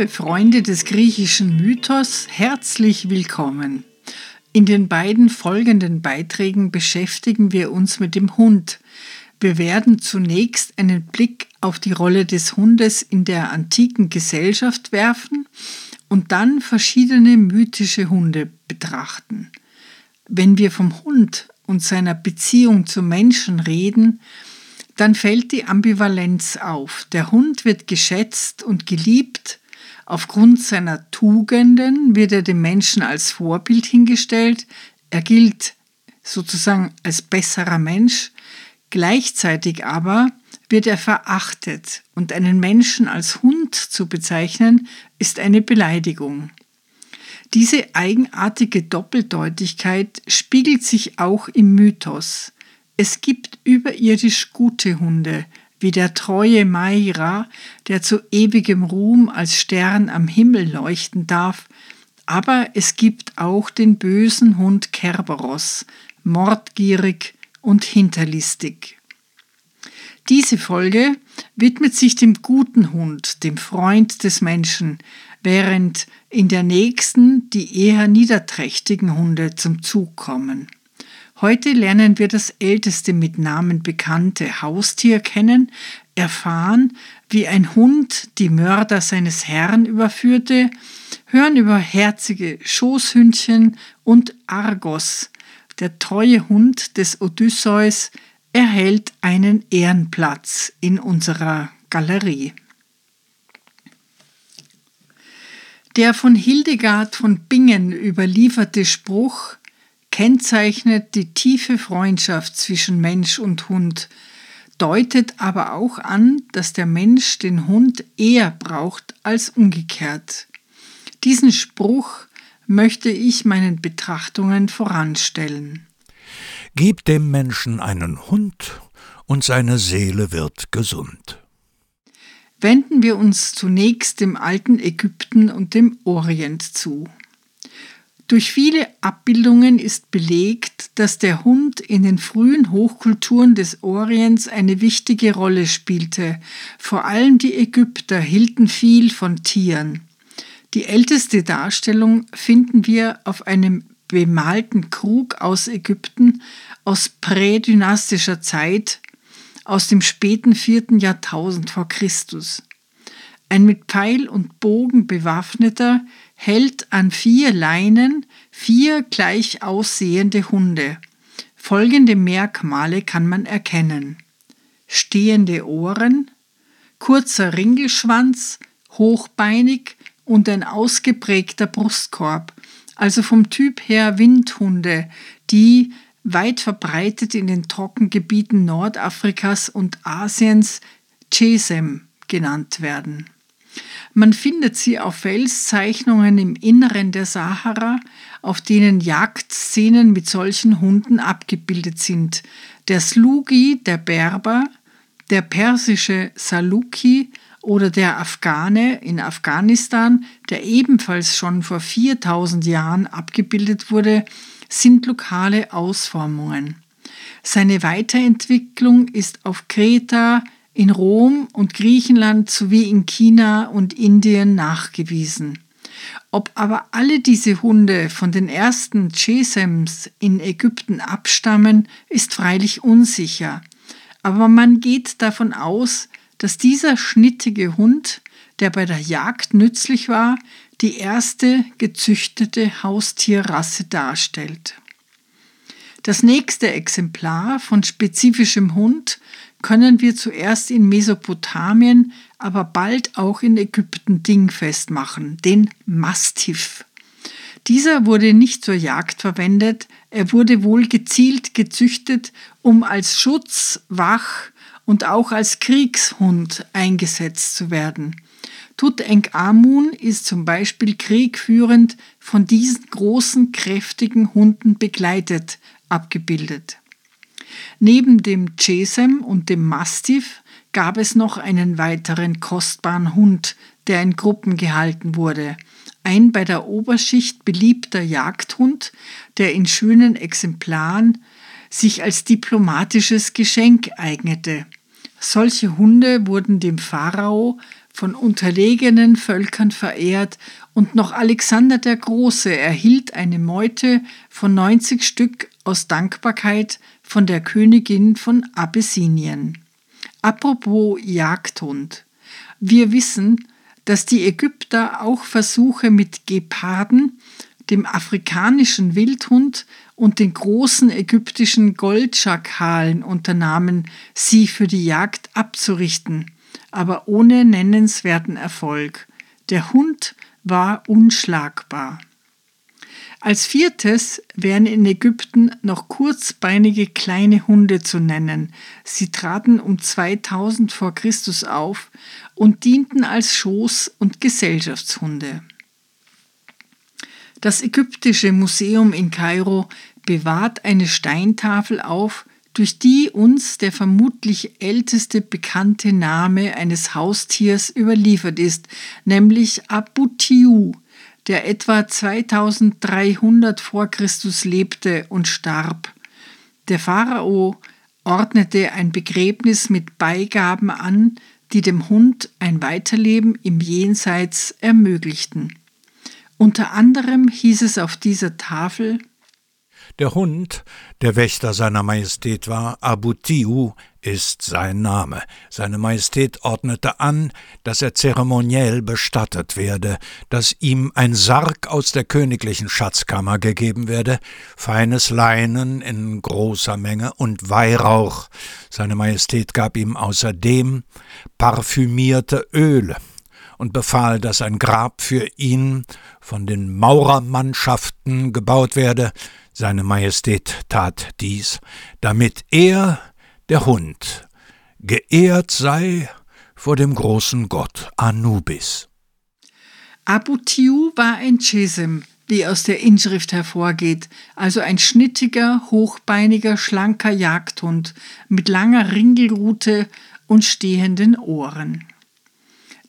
Liebe Freunde des griechischen Mythos, herzlich willkommen. In den beiden folgenden Beiträgen beschäftigen wir uns mit dem Hund. Wir werden zunächst einen Blick auf die Rolle des Hundes in der antiken Gesellschaft werfen und dann verschiedene mythische Hunde betrachten. Wenn wir vom Hund und seiner Beziehung zum Menschen reden, dann fällt die Ambivalenz auf. Der Hund wird geschätzt und geliebt, Aufgrund seiner Tugenden wird er dem Menschen als Vorbild hingestellt. Er gilt sozusagen als besserer Mensch. Gleichzeitig aber wird er verachtet und einen Menschen als Hund zu bezeichnen, ist eine Beleidigung. Diese eigenartige Doppeldeutigkeit spiegelt sich auch im Mythos. Es gibt überirdisch gute Hunde, wie der treue Maira, der zu ewigem Ruhm als Stern am Himmel leuchten darf, aber es gibt auch den bösen Hund Kerberos, mordgierig und hinterlistig. Diese Folge widmet sich dem guten Hund, dem Freund des Menschen, während in der nächsten die eher niederträchtigen Hunde zum Zug kommen. Heute lernen wir das älteste mit Namen bekannte Haustier kennen, erfahren, wie ein Hund die Mörder seines Herrn überführte, hören über herzige Schoßhündchen und Argos, der treue Hund des Odysseus, erhält einen Ehrenplatz in unserer Galerie. Der von Hildegard von Bingen überlieferte Spruch kennzeichnet die tiefe Freundschaft zwischen Mensch und Hund, deutet aber auch an, dass der Mensch den Hund eher braucht als umgekehrt. Diesen Spruch möchte ich meinen Betrachtungen voranstellen. Gib dem Menschen einen Hund, und seine Seele wird gesund. Wenden wir uns zunächst dem alten Ägypten und dem Orient zu. Durch viele Abbildungen ist belegt, dass der Hund in den frühen Hochkulturen des Orients eine wichtige Rolle spielte. Vor allem die Ägypter hielten viel von Tieren. Die älteste Darstellung finden wir auf einem bemalten Krug aus Ägypten aus prädynastischer Zeit aus dem späten vierten Jahrtausend vor Christus. Ein mit Pfeil und Bogen bewaffneter hält an vier Leinen vier gleich aussehende Hunde. Folgende Merkmale kann man erkennen. Stehende Ohren, kurzer Ringelschwanz, hochbeinig und ein ausgeprägter Brustkorb, also vom Typ her Windhunde, die weit verbreitet in den Trockengebieten Nordafrikas und Asiens Chesem genannt werden. Man findet sie auf Felszeichnungen im Inneren der Sahara, auf denen Jagdszenen mit solchen Hunden abgebildet sind. Der Slugi, der Berber, der persische Saluki oder der Afghane in Afghanistan, der ebenfalls schon vor 4000 Jahren abgebildet wurde, sind lokale Ausformungen. Seine Weiterentwicklung ist auf Kreta, in Rom und Griechenland sowie in China und Indien nachgewiesen. Ob aber alle diese Hunde von den ersten Chesems in Ägypten abstammen, ist freilich unsicher. Aber man geht davon aus, dass dieser schnittige Hund, der bei der Jagd nützlich war, die erste gezüchtete Haustierrasse darstellt. Das nächste Exemplar von spezifischem Hund können wir zuerst in Mesopotamien, aber bald auch in Ägypten dingfest machen, den Mastiff. Dieser wurde nicht zur Jagd verwendet, er wurde wohl gezielt gezüchtet, um als Schutz, Wach und auch als Kriegshund eingesetzt zu werden. Tutanchamun ist zum Beispiel kriegführend von diesen großen, kräftigen Hunden begleitet abgebildet. Neben dem Chesem und dem Mastiff gab es noch einen weiteren kostbaren Hund, der in Gruppen gehalten wurde. Ein bei der Oberschicht beliebter Jagdhund, der in schönen Exemplaren sich als diplomatisches Geschenk eignete. Solche Hunde wurden dem Pharao von unterlegenen Völkern verehrt und noch Alexander der Große erhielt eine Meute von 90 Stück aus Dankbarkeit von der Königin von Abyssinien. Apropos Jagdhund. Wir wissen, dass die Ägypter auch Versuche mit Geparden, dem afrikanischen Wildhund und den großen ägyptischen Goldschakalen unternahmen, sie für die Jagd abzurichten, aber ohne nennenswerten Erfolg. Der Hund war unschlagbar. Als viertes wären in Ägypten noch kurzbeinige kleine Hunde zu nennen. Sie traten um 2000 vor Christus auf und dienten als Schoß- und Gesellschaftshunde. Das Ägyptische Museum in Kairo bewahrt eine Steintafel auf, durch die uns der vermutlich älteste bekannte Name eines Haustiers überliefert ist, nämlich Abu Tiu, der etwa 2300 vor Christus lebte und starb. Der Pharao ordnete ein Begräbnis mit Beigaben an, die dem Hund ein Weiterleben im Jenseits ermöglichten. Unter anderem hieß es auf dieser Tafel Der Hund, der Wächter seiner Majestät war, Abu Tiu, ist sein Name. Seine Majestät ordnete an, dass er zeremoniell bestattet werde, dass ihm ein Sarg aus der königlichen Schatzkammer gegeben werde, feines Leinen in großer Menge und Weihrauch. Seine Majestät gab ihm außerdem parfümierte Öle und befahl, dass ein Grab für ihn von den Maurermannschaften gebaut werde. Seine Majestät tat dies, damit er der Hund, geehrt sei vor dem großen Gott Anubis. Abu Tiu war ein Chesem, wie aus der Inschrift hervorgeht, also ein schnittiger, hochbeiniger, schlanker Jagdhund mit langer Ringelrute und stehenden Ohren.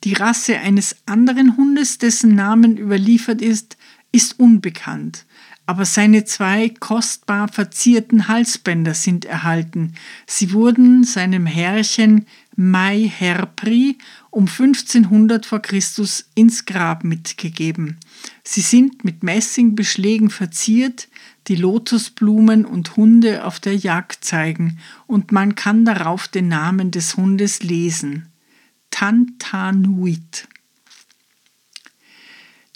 Die Rasse eines anderen Hundes, dessen Namen überliefert ist, ist unbekannt aber seine zwei kostbar verzierten Halsbänder sind erhalten. Sie wurden seinem Herrchen Mai Herpri um 1500 vor Christus ins Grab mitgegeben. Sie sind mit Messingbeschlägen verziert, die Lotusblumen und Hunde auf der Jagd zeigen, und man kann darauf den Namen des Hundes lesen. Tantanuit.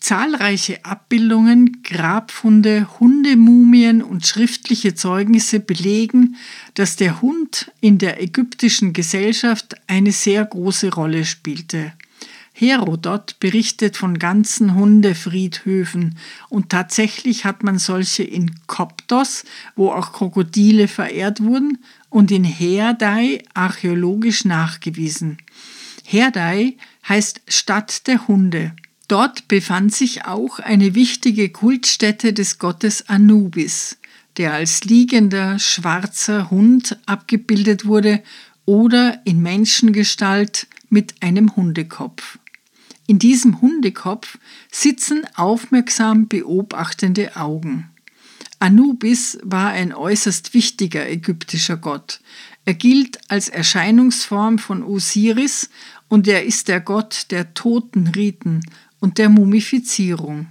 Zahlreiche Abbildungen, Grabfunde, Hundemumien und schriftliche Zeugnisse belegen, dass der Hund in der ägyptischen Gesellschaft eine sehr große Rolle spielte. Herodot berichtet von ganzen Hundefriedhöfen und tatsächlich hat man solche in Koptos, wo auch Krokodile verehrt wurden, und in Herdai archäologisch nachgewiesen. Herdai heißt Stadt der Hunde. Dort befand sich auch eine wichtige Kultstätte des Gottes Anubis, der als liegender schwarzer Hund abgebildet wurde oder in Menschengestalt mit einem Hundekopf. In diesem Hundekopf sitzen aufmerksam beobachtende Augen. Anubis war ein äußerst wichtiger ägyptischer Gott. Er gilt als Erscheinungsform von Osiris und er ist der Gott der Totenriten und der Mumifizierung.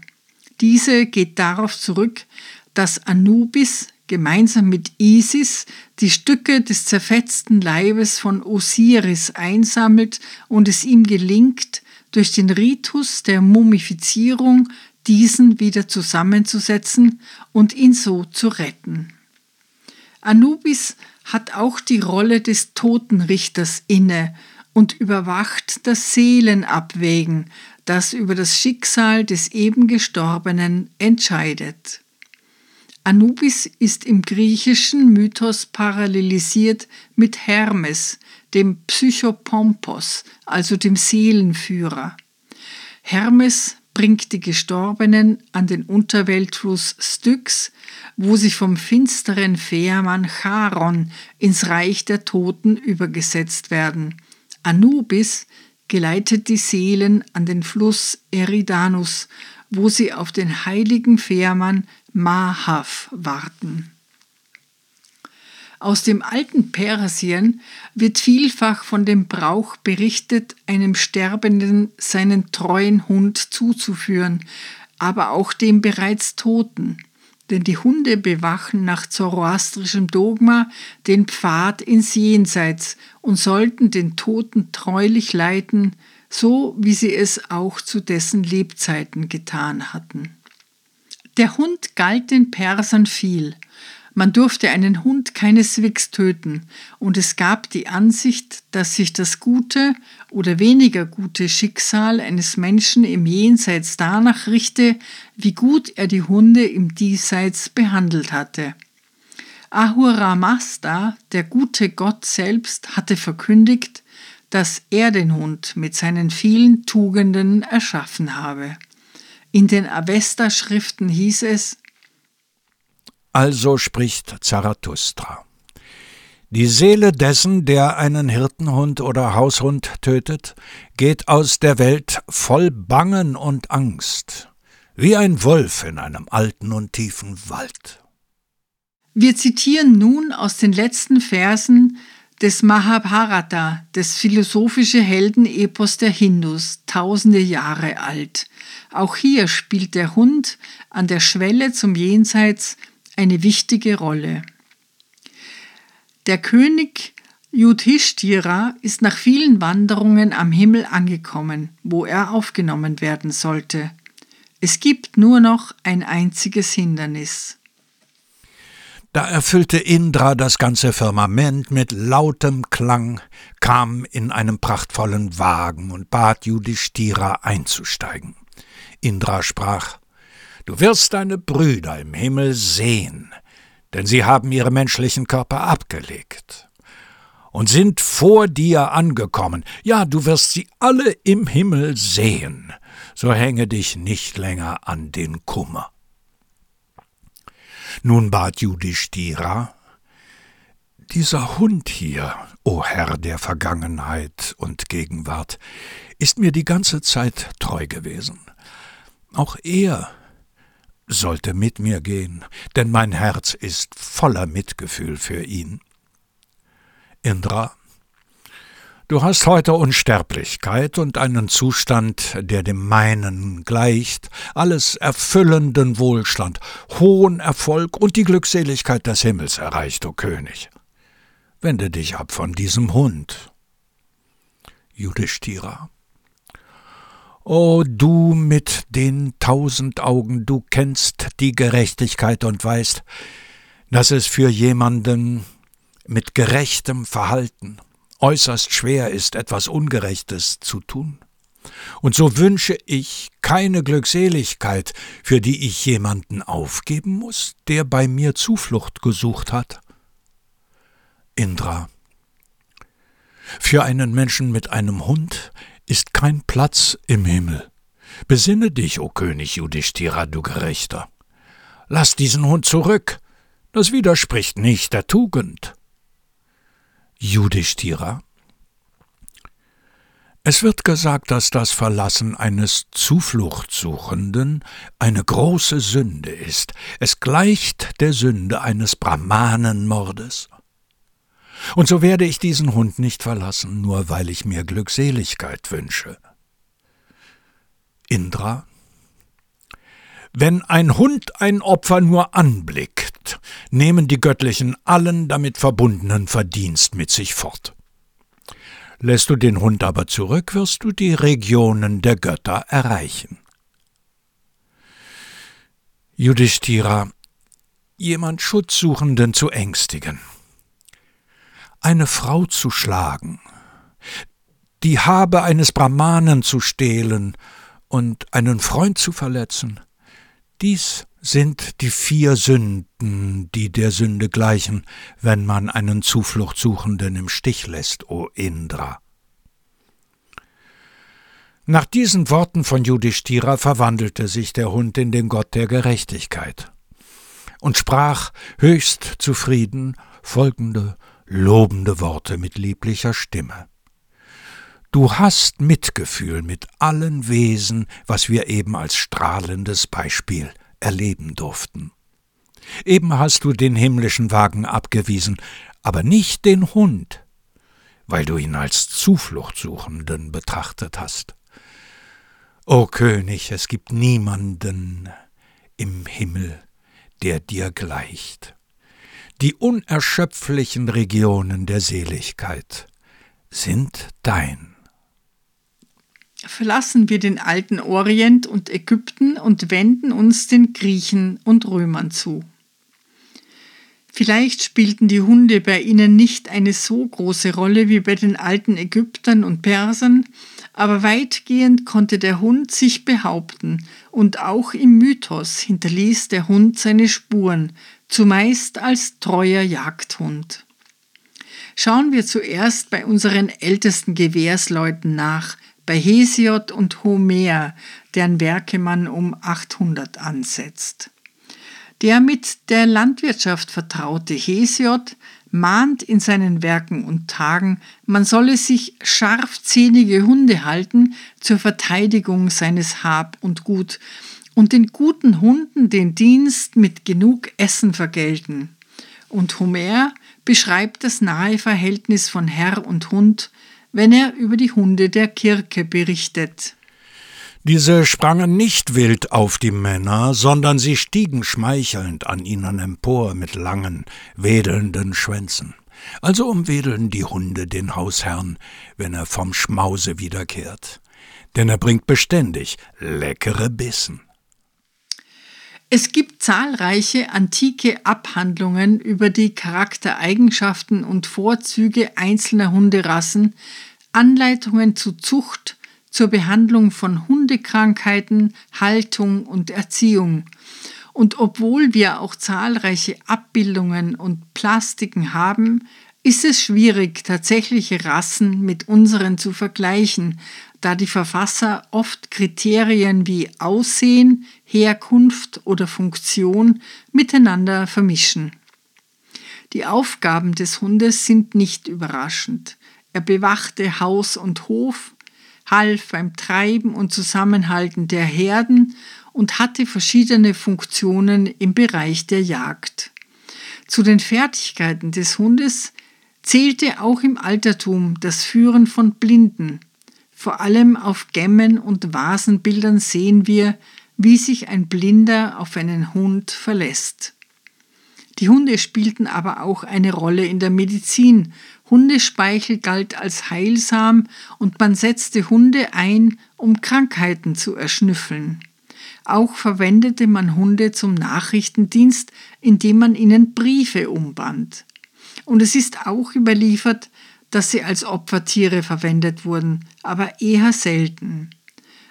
Diese geht darauf zurück, dass Anubis gemeinsam mit Isis die Stücke des zerfetzten Leibes von Osiris einsammelt und es ihm gelingt, durch den Ritus der Mumifizierung diesen wieder zusammenzusetzen und ihn so zu retten. Anubis hat auch die Rolle des Totenrichters inne und überwacht das Seelenabwägen, das über das Schicksal des eben Gestorbenen entscheidet. Anubis ist im griechischen Mythos parallelisiert mit Hermes, dem Psychopompos, also dem Seelenführer. Hermes bringt die Gestorbenen an den Unterweltfluss Styx, wo sie vom finsteren Fährmann Charon ins Reich der Toten übergesetzt werden. Anubis geleitet die Seelen an den Fluss Eridanus, wo sie auf den heiligen Fährmann Mahav warten. Aus dem alten Persien wird vielfach von dem Brauch berichtet, einem Sterbenden seinen treuen Hund zuzuführen, aber auch dem bereits Toten. Denn die Hunde bewachen nach zoroastrischem Dogma den Pfad ins Jenseits und sollten den Toten treulich leiten, so wie sie es auch zu dessen Lebzeiten getan hatten. Der Hund galt den Persern viel, man durfte einen Hund keineswegs töten, und es gab die Ansicht, dass sich das gute oder weniger gute Schicksal eines Menschen im Jenseits danach richte, wie gut er die Hunde im Diesseits behandelt hatte. Ahura Mazda, der gute Gott selbst, hatte verkündigt, dass er den Hund mit seinen vielen Tugenden erschaffen habe. In den Avesta-Schriften hieß es, also spricht Zarathustra. Die Seele dessen, der einen Hirtenhund oder Haushund tötet, geht aus der Welt voll Bangen und Angst, wie ein Wolf in einem alten und tiefen Wald. Wir zitieren nun aus den letzten Versen des Mahabharata, des philosophische Heldenepos der Hindus, tausende Jahre alt. Auch hier spielt der Hund an der Schwelle zum Jenseits eine wichtige Rolle. Der König Yudhishthira ist nach vielen Wanderungen am Himmel angekommen, wo er aufgenommen werden sollte. Es gibt nur noch ein einziges Hindernis. Da erfüllte Indra das ganze Firmament mit lautem Klang, kam in einem prachtvollen Wagen und bat Yudhishthira einzusteigen. Indra sprach: Du wirst deine Brüder im Himmel sehen, denn sie haben ihre menschlichen Körper abgelegt und sind vor dir angekommen. Ja, du wirst sie alle im Himmel sehen, so hänge dich nicht länger an den Kummer. Nun bat Yudhishthira, dieser Hund hier, o Herr der Vergangenheit und Gegenwart, ist mir die ganze Zeit treu gewesen. Auch er sollte mit mir gehen, denn mein Herz ist voller Mitgefühl für ihn. Indra, du hast heute Unsterblichkeit und einen Zustand, der dem meinen gleicht, alles erfüllenden Wohlstand, hohen Erfolg und die Glückseligkeit des Himmels erreicht, o König. Wende dich ab von diesem Hund. Yudhishthira. O du mit den tausend Augen, du kennst die Gerechtigkeit und weißt, dass es für jemanden mit gerechtem Verhalten äußerst schwer ist, etwas Ungerechtes zu tun. Und so wünsche ich keine Glückseligkeit, für die ich jemanden aufgeben muss, der bei mir Zuflucht gesucht hat. Indra. Für einen Menschen mit einem Hund ist kein Platz im Himmel. Besinne dich, o König Yudhishthira, du Gerechter. Lass diesen Hund zurück. Das widerspricht nicht der Tugend. Yudhishthira es wird gesagt, dass das Verlassen eines Zufluchtsuchenden eine große Sünde ist. Es gleicht der Sünde eines Brahmanenmordes. Und so werde ich diesen Hund nicht verlassen, nur weil ich mir Glückseligkeit wünsche. Indra Wenn ein Hund ein Opfer nur anblickt, nehmen die Göttlichen allen damit verbundenen Verdienst mit sich fort. Lässt du den Hund aber zurück, wirst du die Regionen der Götter erreichen. Yudhishthira, jemand Schutzsuchenden zu ängstigen eine Frau zu schlagen, die Habe eines Brahmanen zu stehlen und einen Freund zu verletzen, dies sind die vier Sünden, die der Sünde gleichen, wenn man einen Zufluchtsuchenden im Stich lässt, o Indra. Nach diesen Worten von Judishtira verwandelte sich der Hund in den Gott der Gerechtigkeit und sprach höchst zufrieden folgende lobende Worte mit lieblicher Stimme. Du hast Mitgefühl mit allen Wesen, was wir eben als strahlendes Beispiel erleben durften. Eben hast du den himmlischen Wagen abgewiesen, aber nicht den Hund, weil du ihn als Zufluchtsuchenden betrachtet hast. O König, es gibt niemanden im Himmel, der dir gleicht. Die unerschöpflichen Regionen der Seligkeit sind dein. Verlassen wir den alten Orient und Ägypten und wenden uns den Griechen und Römern zu. Vielleicht spielten die Hunde bei ihnen nicht eine so große Rolle wie bei den alten Ägyptern und Persern, aber weitgehend konnte der Hund sich behaupten, und auch im Mythos hinterließ der Hund seine Spuren, zumeist als treuer Jagdhund. Schauen wir zuerst bei unseren ältesten Gewährsleuten nach, bei Hesiod und Homer, deren Werke man um 800 ansetzt. Der mit der Landwirtschaft vertraute Hesiod mahnt in seinen Werken und Tagen, man solle sich scharfzähnige Hunde halten zur Verteidigung seines Hab und Gut und den guten Hunden den Dienst mit genug Essen vergelten. Und Homer beschreibt das nahe Verhältnis von Herr und Hund, wenn er über die Hunde der Kirke berichtet. Diese sprangen nicht wild auf die Männer, sondern sie stiegen schmeichelnd an ihnen empor mit langen, wedelnden Schwänzen. Also umwedeln die Hunde den Hausherrn, wenn er vom Schmause wiederkehrt. Denn er bringt beständig leckere Bissen. Es gibt zahlreiche antike Abhandlungen über die Charaktereigenschaften und Vorzüge einzelner Hunderassen, Anleitungen zu Zucht, zur Behandlung von Hundekrankheiten, Haltung und Erziehung. Und obwohl wir auch zahlreiche Abbildungen und Plastiken haben, ist es schwierig, tatsächliche Rassen mit unseren zu vergleichen, da die Verfasser oft Kriterien wie Aussehen, Herkunft oder Funktion miteinander vermischen. Die Aufgaben des Hundes sind nicht überraschend. Er bewachte Haus und Hof, half beim Treiben und Zusammenhalten der Herden und hatte verschiedene Funktionen im Bereich der Jagd. Zu den Fertigkeiten des Hundes zählte auch im Altertum das Führen von Blinden. Vor allem auf Gemmen und Vasenbildern sehen wir, wie sich ein Blinder auf einen Hund verlässt. Die Hunde spielten aber auch eine Rolle in der Medizin Hundespeichel galt als heilsam und man setzte Hunde ein, um Krankheiten zu erschnüffeln. Auch verwendete man Hunde zum Nachrichtendienst, indem man ihnen Briefe umband. Und es ist auch überliefert, dass sie als Opfertiere verwendet wurden, aber eher selten.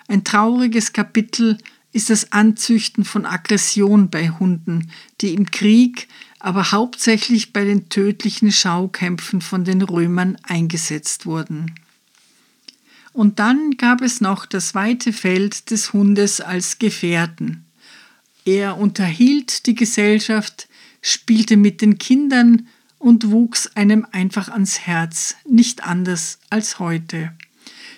Ein trauriges Kapitel ist das Anzüchten von Aggression bei Hunden, die im Krieg aber hauptsächlich bei den tödlichen Schaukämpfen von den Römern eingesetzt wurden. Und dann gab es noch das weite Feld des Hundes als Gefährten. Er unterhielt die Gesellschaft, spielte mit den Kindern und wuchs einem einfach ans Herz, nicht anders als heute.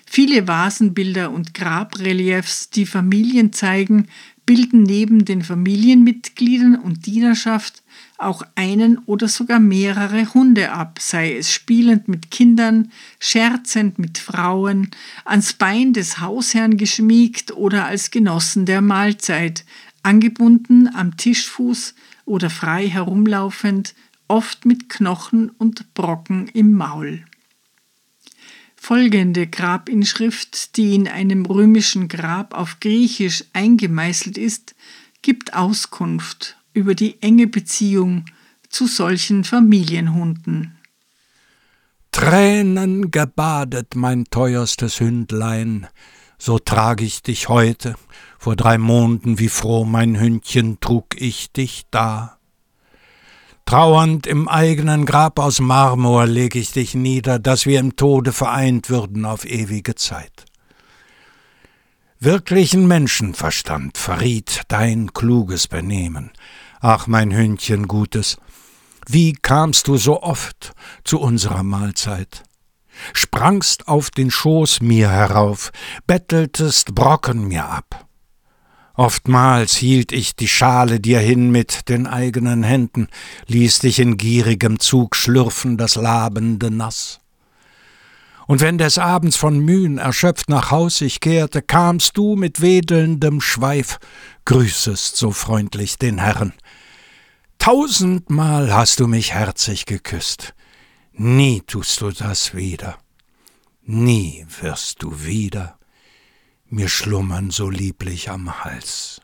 Viele Vasenbilder und Grabreliefs, die Familien zeigen, bilden neben den Familienmitgliedern und Dienerschaft auch einen oder sogar mehrere Hunde ab, sei es spielend mit Kindern, scherzend mit Frauen, ans Bein des Hausherrn geschmiegt oder als Genossen der Mahlzeit, angebunden am Tischfuß oder frei herumlaufend, oft mit Knochen und Brocken im Maul. Folgende Grabinschrift, die in einem römischen Grab auf Griechisch eingemeißelt ist, gibt Auskunft über die enge Beziehung zu solchen Familienhunden. Tränen gebadet, mein teuerstes Hündlein, so trag ich dich heute, vor drei Monden, wie froh mein Hündchen trug ich dich da. Trauernd im eigenen Grab aus Marmor leg ich dich nieder, dass wir im Tode vereint würden auf ewige Zeit. Wirklichen Menschenverstand verriet dein kluges Benehmen. Ach, mein Hündchen Gutes, wie kamst du so oft zu unserer Mahlzeit? Sprangst auf den Schoß mir herauf, betteltest Brocken mir ab. Oftmals hielt ich die Schale dir hin mit den eigenen Händen, ließ dich in gierigem Zug schlürfen das labende Nass. Und wenn des Abends von Mühen erschöpft nach Haus ich kehrte, kamst du mit wedelndem Schweif, grüßest so freundlich den Herrn. Tausendmal hast du mich herzig geküsst, nie tust du das wieder, nie wirst du wieder mir schlummern so lieblich am Hals.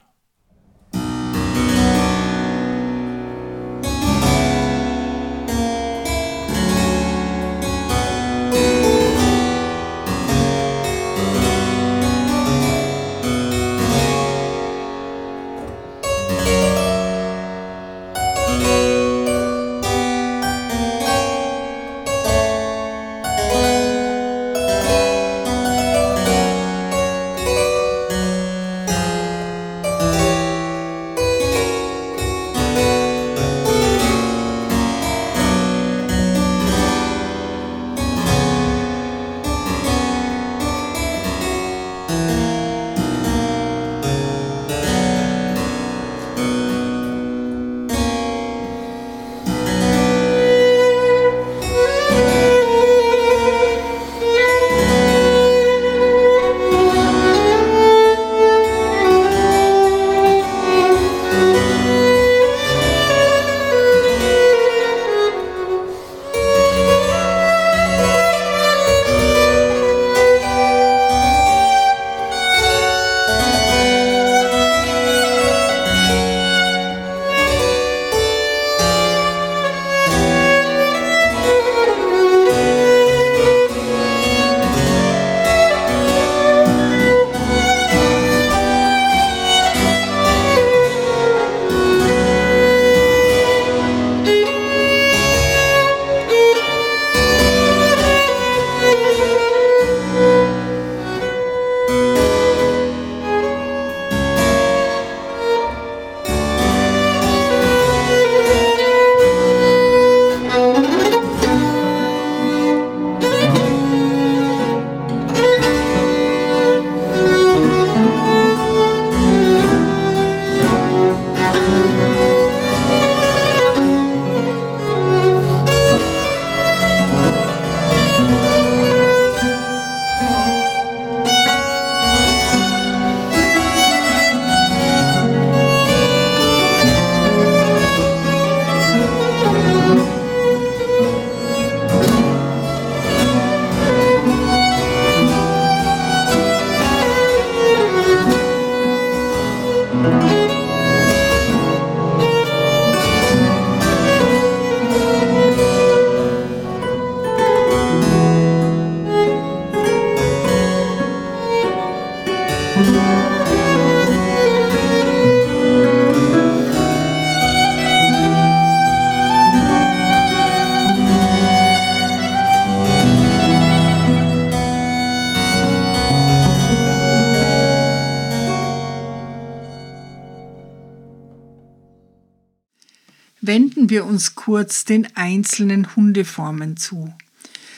Wir uns kurz den einzelnen Hundeformen zu.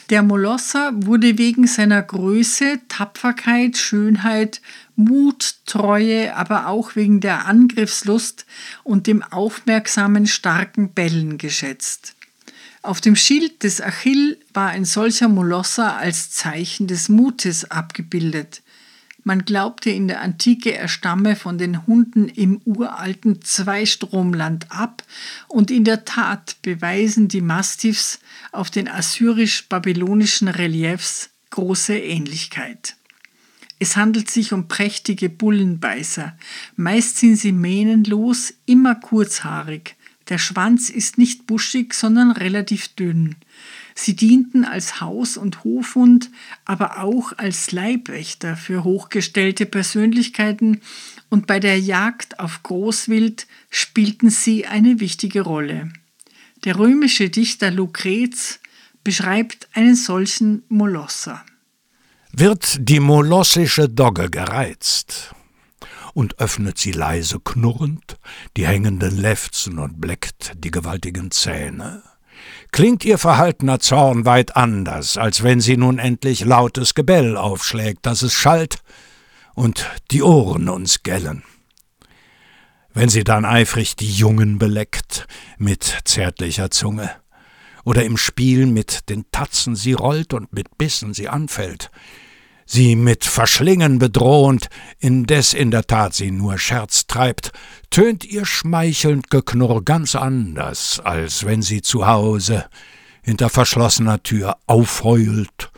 Der Molosser wurde wegen seiner Größe, Tapferkeit, Schönheit, Mut, Treue, aber auch wegen der Angriffslust und dem aufmerksamen, starken Bellen geschätzt. Auf dem Schild des Achill war ein solcher Molosser als Zeichen des Mutes abgebildet. Man glaubte in der Antike, er stamme von den Hunden im uralten Zweistromland ab und in der Tat beweisen die Mastiffs auf den assyrisch-babylonischen Reliefs große Ähnlichkeit. Es handelt sich um prächtige Bullenbeißer. Meist sind sie mähnenlos, immer kurzhaarig. Der Schwanz ist nicht buschig, sondern relativ dünn. Sie dienten als Haus- und Hofhund, aber auch als Leibwächter für hochgestellte Persönlichkeiten und bei der Jagd auf Großwild spielten sie eine wichtige Rolle. Der römische Dichter Lucrez beschreibt einen solchen Molosser. wird die molossische Dogge gereizt und öffnet sie leise knurrend die hängenden Lefzen und bleckt die gewaltigen Zähne. Klingt ihr verhaltener Zorn weit anders, als wenn sie nun endlich lautes Gebell aufschlägt, dass es schallt und die Ohren uns gellen. Wenn sie dann eifrig die Jungen beleckt mit zärtlicher Zunge, oder im Spiel mit den Tatzen sie rollt und mit Bissen sie anfällt, sie mit Verschlingen bedrohend, indes in der Tat sie nur Scherz treibt, tönt ihr schmeichelnd Geknurr ganz anders, als wenn sie zu Hause hinter verschlossener Tür aufheult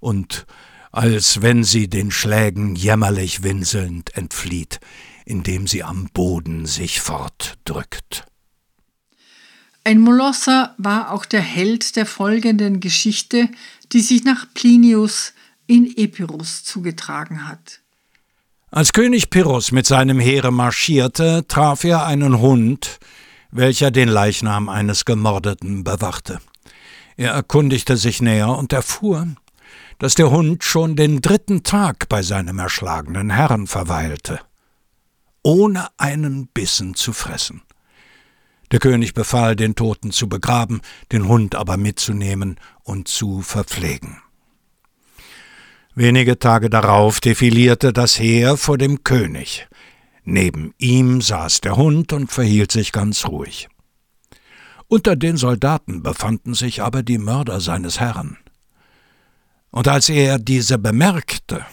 und als wenn sie den Schlägen jämmerlich winselnd entflieht, indem sie am Boden sich fortdrückt. Ein Molosser war auch der Held der folgenden Geschichte, die sich nach Plinius in Epirus zugetragen hat. Als König Pyrrhus mit seinem Heere marschierte, traf er einen Hund, welcher den Leichnam eines Gemordeten bewachte. Er erkundigte sich näher und erfuhr, dass der Hund schon den dritten Tag bei seinem erschlagenen Herrn verweilte, ohne einen Bissen zu fressen. Der König befahl, den Toten zu begraben, den Hund aber mitzunehmen und zu verpflegen. Wenige Tage darauf defilierte das Heer vor dem König. Neben ihm saß der Hund und verhielt sich ganz ruhig. Unter den Soldaten befanden sich aber die Mörder seines Herrn. Und als er diese bemerkte,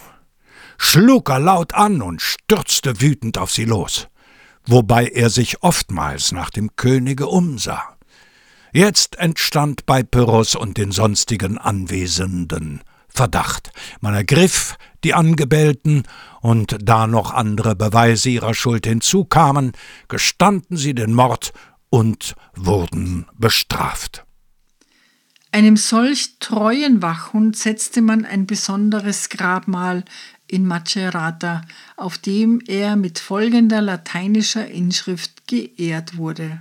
schlug er laut an und stürzte wütend auf sie los wobei er sich oftmals nach dem Könige umsah. Jetzt entstand bei Pyrrhus und den sonstigen Anwesenden Verdacht. Man ergriff die Angebellten, und da noch andere Beweise ihrer Schuld hinzukamen, gestanden sie den Mord und wurden bestraft. Einem solch treuen Wachhund setzte man ein besonderes Grabmal in Macerata, auf dem er mit folgender lateinischer Inschrift geehrt wurde.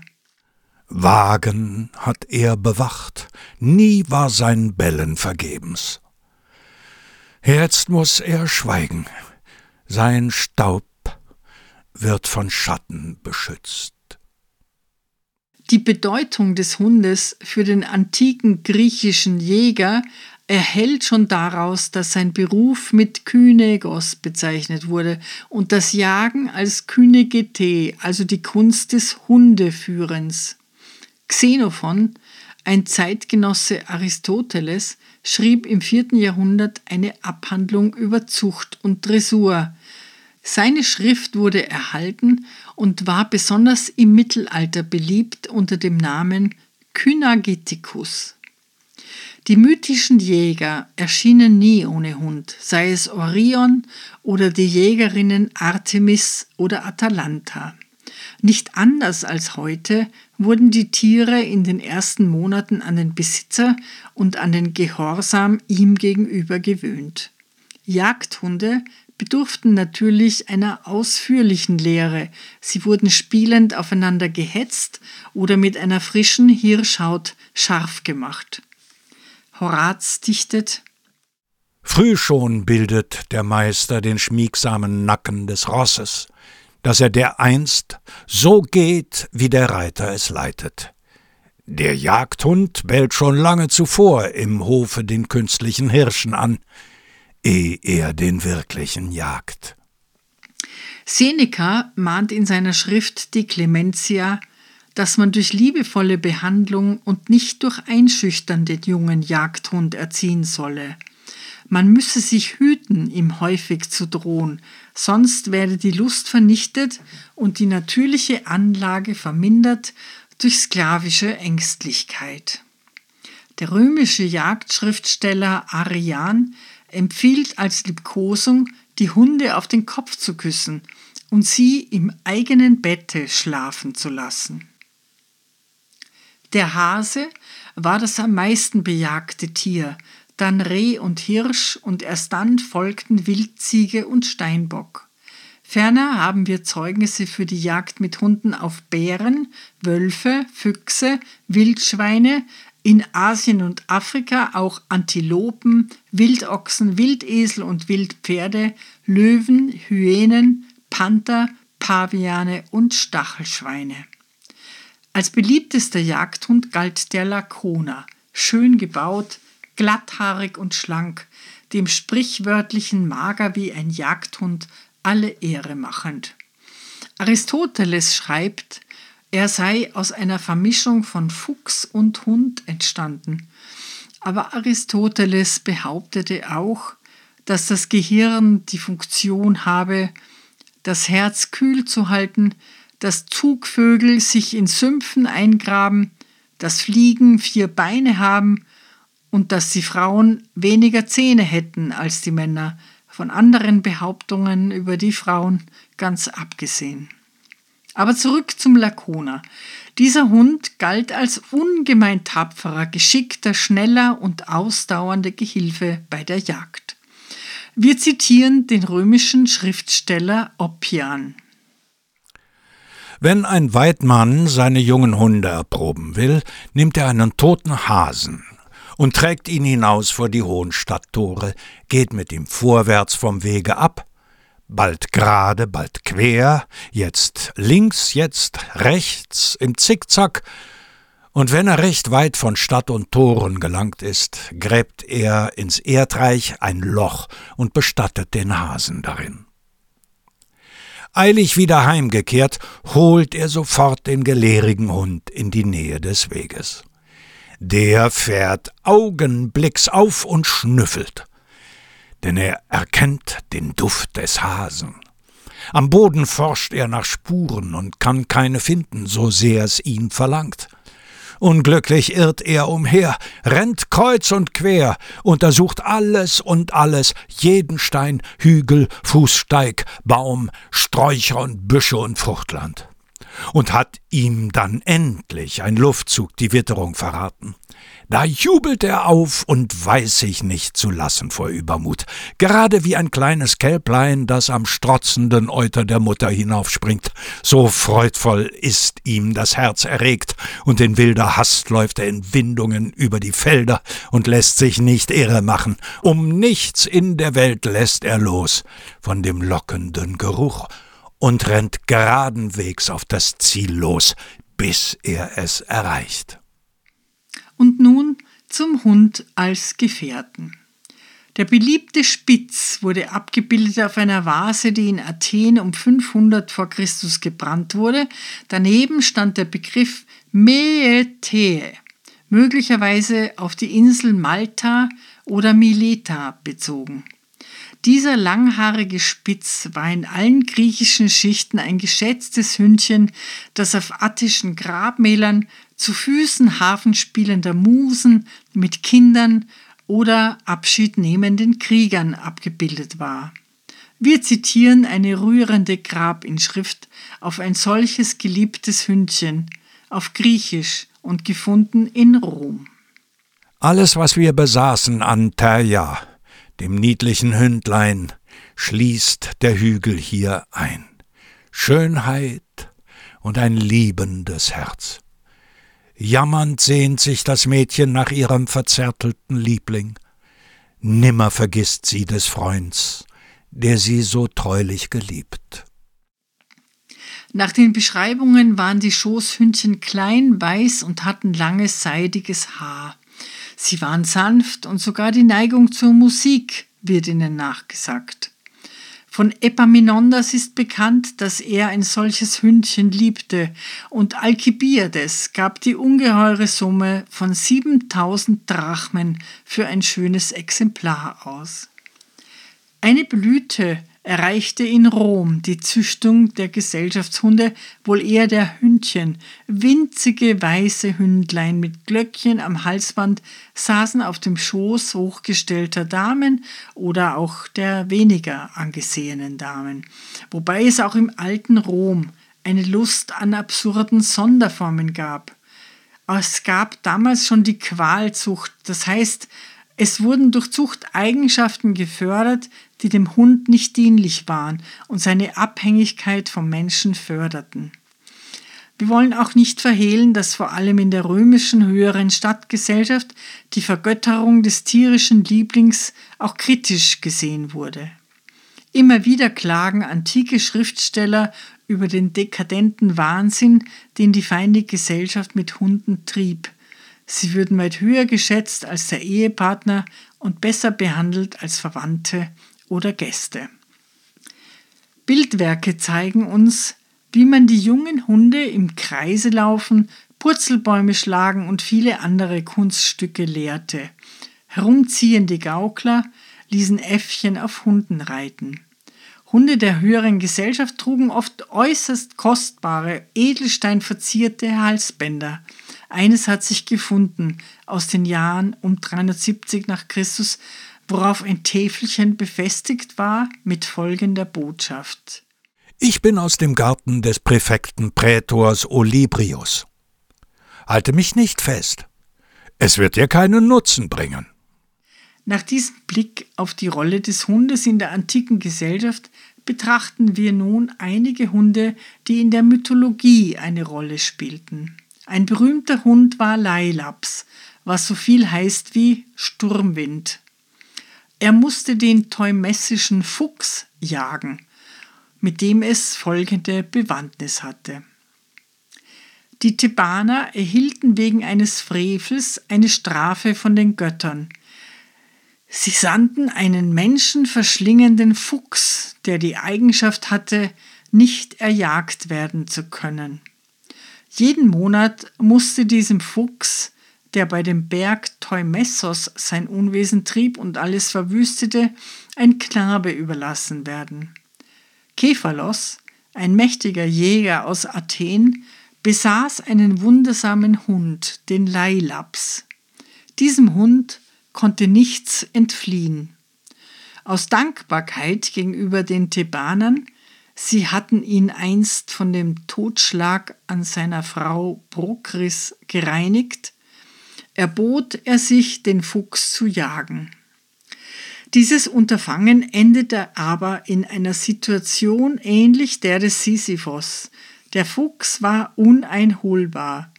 Wagen hat er bewacht, nie war sein Bellen vergebens. Jetzt muss er schweigen, sein Staub wird von Schatten beschützt. Die Bedeutung des Hundes für den antiken griechischen Jäger erhält schon daraus, dass sein Beruf mit Kynegos bezeichnet wurde und das Jagen als Kynegete, also die Kunst des Hundeführens. Xenophon, ein Zeitgenosse Aristoteles, schrieb im vierten Jahrhundert eine Abhandlung über Zucht und Dressur. Seine Schrift wurde erhalten und war besonders im Mittelalter beliebt unter dem Namen Kynageticus. Die mythischen Jäger erschienen nie ohne Hund, sei es Orion oder die Jägerinnen Artemis oder Atalanta. Nicht anders als heute wurden die Tiere in den ersten Monaten an den Besitzer und an den Gehorsam ihm gegenüber gewöhnt. Jagdhunde bedurften natürlich einer ausführlichen Lehre. Sie wurden spielend aufeinander gehetzt oder mit einer frischen Hirschhaut scharf gemacht. Horaz dichtet Früh schon bildet der Meister den schmiegsamen Nacken des Rosses, dass er dereinst so geht, wie der Reiter es leitet. Der Jagdhund bellt schon lange zuvor im Hofe den künstlichen Hirschen an, ehe er den wirklichen jagt. Seneca mahnt in seiner Schrift Die Clementia dass man durch liebevolle Behandlung und nicht durch Einschüchtern den jungen Jagdhund erziehen solle. Man müsse sich hüten, ihm häufig zu drohen, sonst werde die Lust vernichtet und die natürliche Anlage vermindert durch sklavische Ängstlichkeit. Der römische Jagdschriftsteller Arian empfiehlt als Liebkosung, die Hunde auf den Kopf zu küssen und sie im eigenen Bette schlafen zu lassen. Der Hase war das am meisten bejagte Tier, dann Reh und Hirsch und erst dann folgten Wildziege und Steinbock. Ferner haben wir Zeugnisse für die Jagd mit Hunden auf Bären, Wölfe, Füchse, Wildschweine, in Asien und Afrika auch Antilopen, Wildochsen, Wildesel und Wildpferde, Löwen, Hyänen, Panther, Paviane und Stachelschweine. Als beliebtester Jagdhund galt der Lakona, schön gebaut, glatthaarig und schlank, dem sprichwörtlichen Mager wie ein Jagdhund alle Ehre machend. Aristoteles schreibt, er sei aus einer Vermischung von Fuchs und Hund entstanden. Aber Aristoteles behauptete auch, dass das Gehirn die Funktion habe, das Herz kühl zu halten, dass Zugvögel sich in Sümpfen eingraben, dass Fliegen vier Beine haben und dass die Frauen weniger Zähne hätten als die Männer, von anderen Behauptungen über die Frauen ganz abgesehen. Aber zurück zum Lakona. Dieser Hund galt als ungemein tapferer, geschickter, schneller und ausdauernder Gehilfe bei der Jagd. Wir zitieren den römischen Schriftsteller Oppian. Wenn ein Weidmann seine jungen Hunde erproben will, nimmt er einen toten Hasen und trägt ihn hinaus vor die hohen Stadttore, geht mit ihm vorwärts vom Wege ab bald gerade, bald quer, jetzt links, jetzt rechts, im Zickzack, und wenn er recht weit von Stadt und Toren gelangt ist, gräbt er ins Erdreich ein Loch und bestattet den Hasen darin. Eilig wieder heimgekehrt, holt er sofort den gelehrigen Hund in die Nähe des Weges. Der fährt augenblicks auf und schnüffelt denn er erkennt den Duft des Hasen. Am Boden forscht er nach Spuren und kann keine finden, so sehr es ihn verlangt. Unglücklich irrt er umher, rennt kreuz und quer, untersucht alles und alles, jeden Stein, Hügel, Fußsteig, Baum, Sträucher und Büsche und Fruchtland. Und hat ihm dann endlich ein Luftzug die Witterung verraten. Da jubelt er auf und weiß sich nicht zu lassen vor Übermut, gerade wie ein kleines Kälblein, das am strotzenden Euter der Mutter hinaufspringt. So freudvoll ist ihm das Herz erregt, und in wilder Hast läuft er in Windungen über die Felder und lässt sich nicht irre machen. Um nichts in der Welt lässt er los von dem lockenden Geruch und rennt geradenwegs auf das Ziel los, bis er es erreicht und nun zum Hund als Gefährten. Der beliebte Spitz wurde abgebildet auf einer Vase, die in Athen um 500 vor Christus gebrannt wurde. Daneben stand der Begriff Meetee, möglicherweise auf die Insel Malta oder Mileta bezogen. Dieser langhaarige Spitz war in allen griechischen Schichten ein geschätztes Hündchen, das auf attischen Grabmälern zu Füßen hafenspielender Musen mit Kindern oder abschiednehmenden Kriegern abgebildet war. Wir zitieren eine rührende Grabinschrift auf ein solches geliebtes Hündchen auf Griechisch und gefunden in Rom. Alles, was wir besaßen an Terja, dem niedlichen Hündlein, schließt der Hügel hier ein. Schönheit und ein liebendes Herz. Jammernd sehnt sich das Mädchen nach ihrem verzärtelten Liebling. Nimmer vergisst sie des Freunds, der sie so treulich geliebt. Nach den Beschreibungen waren die Schoßhündchen klein, weiß und hatten langes, seidiges Haar. Sie waren sanft und sogar die Neigung zur Musik wird ihnen nachgesagt. Von Epaminondas ist bekannt, dass er ein solches Hündchen liebte, und Alkibiades gab die ungeheure Summe von 7000 Drachmen für ein schönes Exemplar aus. Eine Blüte erreichte in Rom die Züchtung der Gesellschaftshunde, wohl eher der Hündchen. Winzige weiße Hündlein mit Glöckchen am Halsband saßen auf dem Schoß hochgestellter Damen oder auch der weniger angesehenen Damen. Wobei es auch im alten Rom eine Lust an absurden Sonderformen gab. Es gab damals schon die Qualzucht, das heißt, es wurden durch Zucht Eigenschaften gefördert, die dem Hund nicht dienlich waren und seine Abhängigkeit vom Menschen förderten. Wir wollen auch nicht verhehlen, dass vor allem in der römischen höheren Stadtgesellschaft die Vergötterung des tierischen Lieblings auch kritisch gesehen wurde. Immer wieder klagen antike Schriftsteller über den dekadenten Wahnsinn, den die feindliche Gesellschaft mit Hunden trieb. Sie würden weit höher geschätzt als der Ehepartner und besser behandelt als Verwandte oder Gäste. Bildwerke zeigen uns, wie man die jungen Hunde im Kreise laufen, Purzelbäume schlagen und viele andere Kunststücke lehrte. Herumziehende Gaukler ließen Äffchen auf Hunden reiten. Hunde der höheren Gesellschaft trugen oft äußerst kostbare, edelsteinverzierte Halsbänder. Eines hat sich gefunden aus den Jahren um 370 nach Christus, worauf ein Täfelchen befestigt war mit folgender Botschaft. Ich bin aus dem Garten des Präfekten Prätors Olibrius. Halte mich nicht fest. Es wird dir keinen Nutzen bringen. Nach diesem Blick auf die Rolle des Hundes in der antiken Gesellschaft betrachten wir nun einige Hunde, die in der Mythologie eine Rolle spielten. Ein berühmter Hund war Leilaps, was so viel heißt wie Sturmwind. Er musste den teumessischen Fuchs jagen mit dem es folgende Bewandtnis hatte. Die Thebaner erhielten wegen eines Frevels eine Strafe von den Göttern. Sie sandten einen menschenverschlingenden Fuchs, der die Eigenschaft hatte, nicht erjagt werden zu können. Jeden Monat musste diesem Fuchs, der bei dem Berg Teumessos sein Unwesen trieb und alles verwüstete, ein Knabe überlassen werden. Kephalos, ein mächtiger Jäger aus Athen, besaß einen wundersamen Hund, den Leilaps. Diesem Hund konnte nichts entfliehen. Aus Dankbarkeit gegenüber den Thebanern, sie hatten ihn einst von dem Totschlag an seiner Frau Prokris gereinigt, erbot er sich, den Fuchs zu jagen. Dieses Unterfangen endete aber in einer Situation ähnlich der des Sisyphos. Der Fuchs war uneinholbar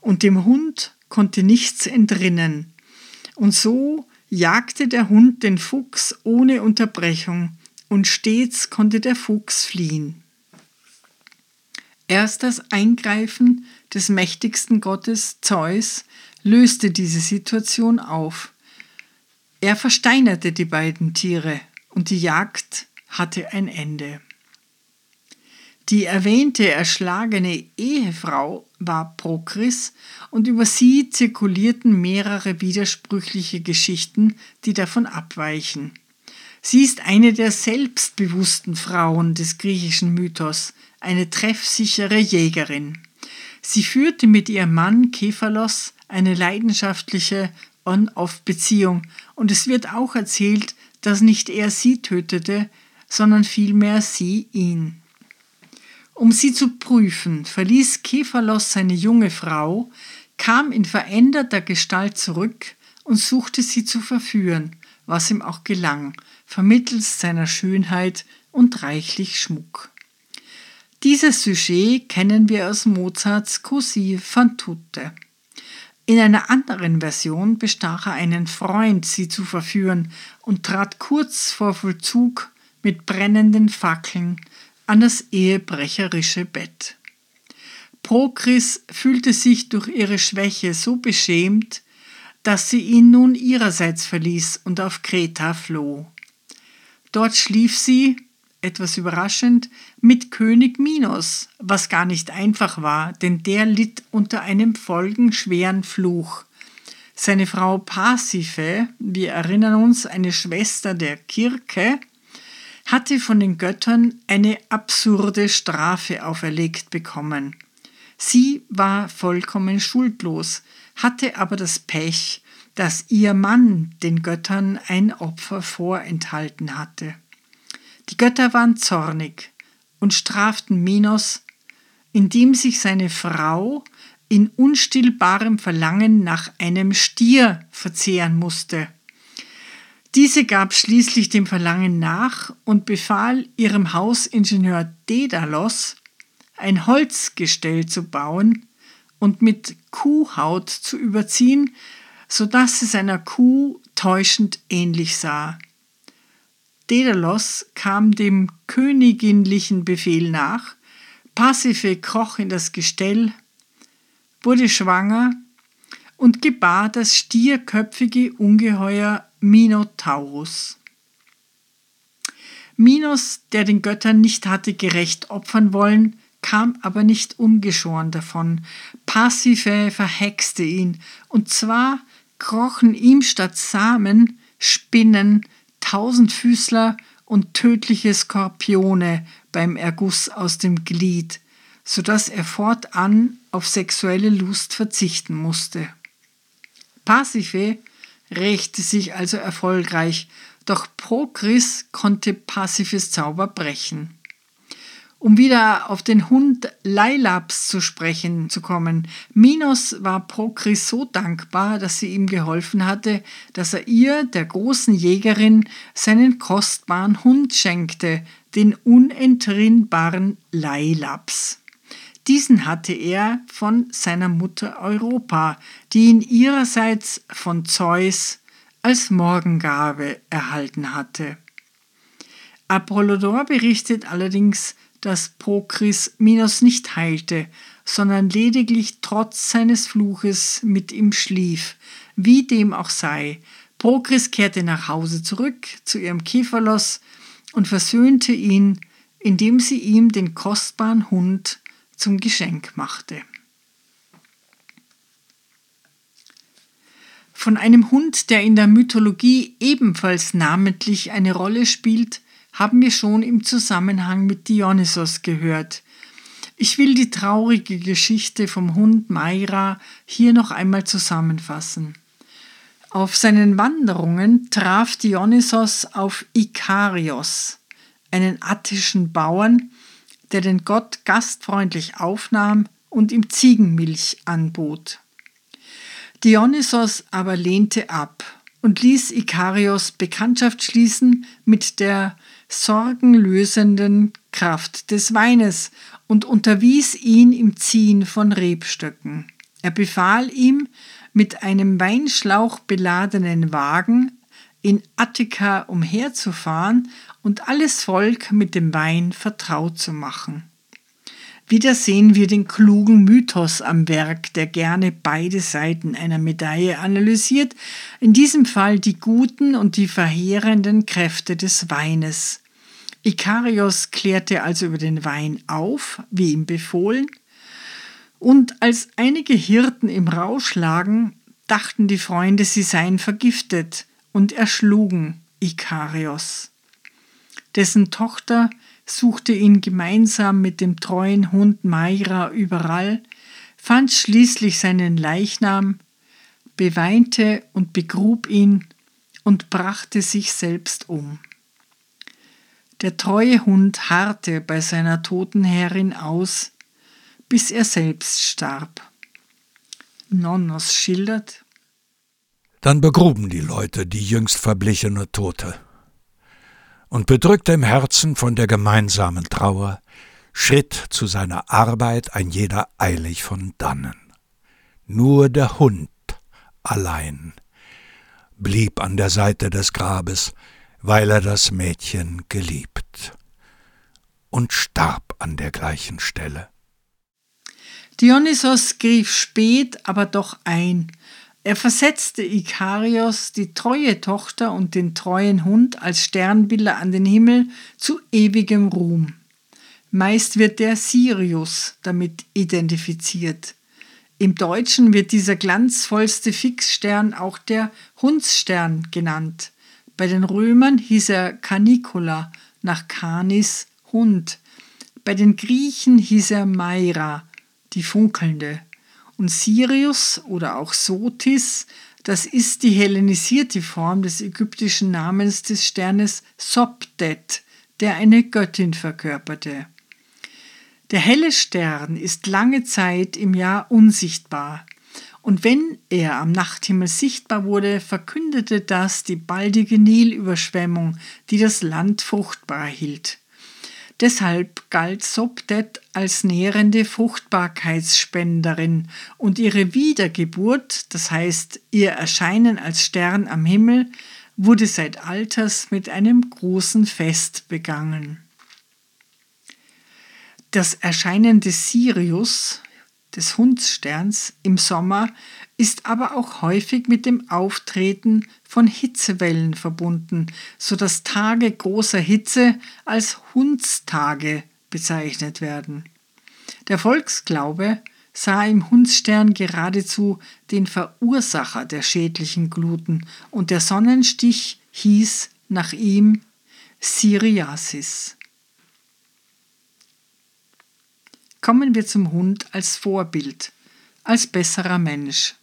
und dem Hund konnte nichts entrinnen. Und so jagte der Hund den Fuchs ohne Unterbrechung und stets konnte der Fuchs fliehen. Erst das Eingreifen des mächtigsten Gottes Zeus löste diese Situation auf. Er versteinerte die beiden Tiere und die Jagd hatte ein Ende. Die erwähnte erschlagene Ehefrau war Prokris und über sie zirkulierten mehrere widersprüchliche Geschichten, die davon abweichen. Sie ist eine der selbstbewussten Frauen des griechischen Mythos, eine treffsichere Jägerin. Sie führte mit ihrem Mann Kephalos eine leidenschaftliche On-Off-Beziehung und es wird auch erzählt, dass nicht er sie tötete, sondern vielmehr sie ihn. Um sie zu prüfen, verließ Kephalos seine junge Frau, kam in veränderter Gestalt zurück und suchte sie zu verführen, was ihm auch gelang, vermittels seiner Schönheit und reichlich Schmuck. Dieses Sujet kennen wir aus Mozarts Così fan tutte. In einer anderen Version bestach er einen Freund, sie zu verführen, und trat kurz vor Vollzug mit brennenden Fackeln an das ehebrecherische Bett. Prokris fühlte sich durch ihre Schwäche so beschämt, dass sie ihn nun ihrerseits verließ und auf Kreta floh. Dort schlief sie, etwas überraschend, mit König Minos, was gar nicht einfach war, denn der litt unter einem folgenschweren Fluch. Seine Frau Pasiphae, wir erinnern uns, eine Schwester der Kirke, hatte von den Göttern eine absurde Strafe auferlegt bekommen. Sie war vollkommen schuldlos, hatte aber das Pech, dass ihr Mann den Göttern ein Opfer vorenthalten hatte. Die Götter waren zornig und straften Minos, indem sich seine Frau in unstillbarem Verlangen nach einem Stier verzehren musste. Diese gab schließlich dem Verlangen nach und befahl ihrem Hausingenieur Daedalus, ein Holzgestell zu bauen und mit Kuhhaut zu überziehen, so dass es einer Kuh täuschend ähnlich sah. Daedalus kam dem königlichen Befehl nach, Pasiphae kroch in das Gestell, wurde schwanger und gebar das stierköpfige Ungeheuer Minotaurus. Minos, der den Göttern nicht hatte gerecht opfern wollen, kam aber nicht ungeschoren davon. Pasiphae verhexte ihn, und zwar krochen ihm statt Samen Spinnen, Tausendfüßler und tödliche Skorpione beim Erguss aus dem Glied, so dass er fortan auf sexuelle Lust verzichten musste. Pasiphae rächte sich also erfolgreich, doch Prokris konnte Pasiphaes Zauber brechen. Um wieder auf den Hund Leilaps zu sprechen zu kommen. Minos war Prokris so dankbar, dass sie ihm geholfen hatte, dass er ihr, der großen Jägerin, seinen kostbaren Hund schenkte, den unentrinnbaren Leilaps. Diesen hatte er von seiner Mutter Europa, die ihn ihrerseits von Zeus als Morgengabe erhalten hatte. Apollodor berichtet allerdings, dass Prokris Minos nicht heilte, sondern lediglich trotz seines Fluches mit ihm schlief, wie dem auch sei. Prokris kehrte nach Hause zurück zu ihrem Kephalos und versöhnte ihn, indem sie ihm den kostbaren Hund zum Geschenk machte. Von einem Hund, der in der Mythologie ebenfalls namentlich eine Rolle spielt, haben wir schon im Zusammenhang mit Dionysos gehört. Ich will die traurige Geschichte vom Hund Maira hier noch einmal zusammenfassen. Auf seinen Wanderungen traf Dionysos auf Ikarios, einen attischen Bauern, der den Gott gastfreundlich aufnahm und ihm Ziegenmilch anbot. Dionysos aber lehnte ab und ließ Ikarios Bekanntschaft schließen mit der sorgenlösenden Kraft des Weines und unterwies ihn im Ziehen von Rebstöcken. Er befahl ihm, mit einem Weinschlauch beladenen Wagen in Attika umherzufahren und alles Volk mit dem Wein vertraut zu machen. Wieder sehen wir den klugen Mythos am Werk, der gerne beide Seiten einer Medaille analysiert, in diesem Fall die guten und die verheerenden Kräfte des Weines. Ikarios klärte also über den Wein auf, wie ihm befohlen, und als einige Hirten im Rausch lagen, dachten die Freunde, sie seien vergiftet und erschlugen Ikarios. Dessen Tochter suchte ihn gemeinsam mit dem treuen Hund Maira überall, fand schließlich seinen Leichnam, beweinte und begrub ihn und brachte sich selbst um. Der treue Hund harrte bei seiner toten Herrin aus, bis er selbst starb. Nonnos schildert. Dann begruben die Leute die jüngst verblichene Tote und bedrückt im Herzen von der gemeinsamen Trauer, schritt zu seiner Arbeit ein jeder eilig von dannen. Nur der Hund allein blieb an der Seite des Grabes, weil er das Mädchen geliebt, und starb an der gleichen Stelle. Dionysos griff spät, aber doch ein er versetzte Ikarios, die treue Tochter und den treuen Hund als Sternbilder an den Himmel zu ewigem Ruhm. Meist wird der Sirius damit identifiziert. Im Deutschen wird dieser glanzvollste Fixstern auch der Hundsstern genannt. Bei den Römern hieß er Canicula, nach Canis Hund. Bei den Griechen hieß er Maira, die funkelnde. Und Sirius oder auch Sotis, das ist die hellenisierte Form des ägyptischen Namens des Sternes Sopdet, der eine Göttin verkörperte. Der helle Stern ist lange Zeit im Jahr unsichtbar, und wenn er am Nachthimmel sichtbar wurde, verkündete das die baldige Nilüberschwemmung, die das Land fruchtbar hielt. Deshalb galt Sopdet als nährende Fruchtbarkeitsspenderin und ihre Wiedergeburt, das heißt ihr Erscheinen als Stern am Himmel, wurde seit Alters mit einem großen Fest begangen. Das Erscheinen des Sirius, des Hundssterns, im Sommer ist aber auch häufig mit dem Auftreten von Hitzewellen verbunden, so dass Tage großer Hitze als Hundstage bezeichnet werden. Der Volksglaube sah im Hundsstern geradezu den Verursacher der schädlichen Gluten und der Sonnenstich hieß nach ihm Siriasis. Kommen wir zum Hund als Vorbild, als besserer Mensch.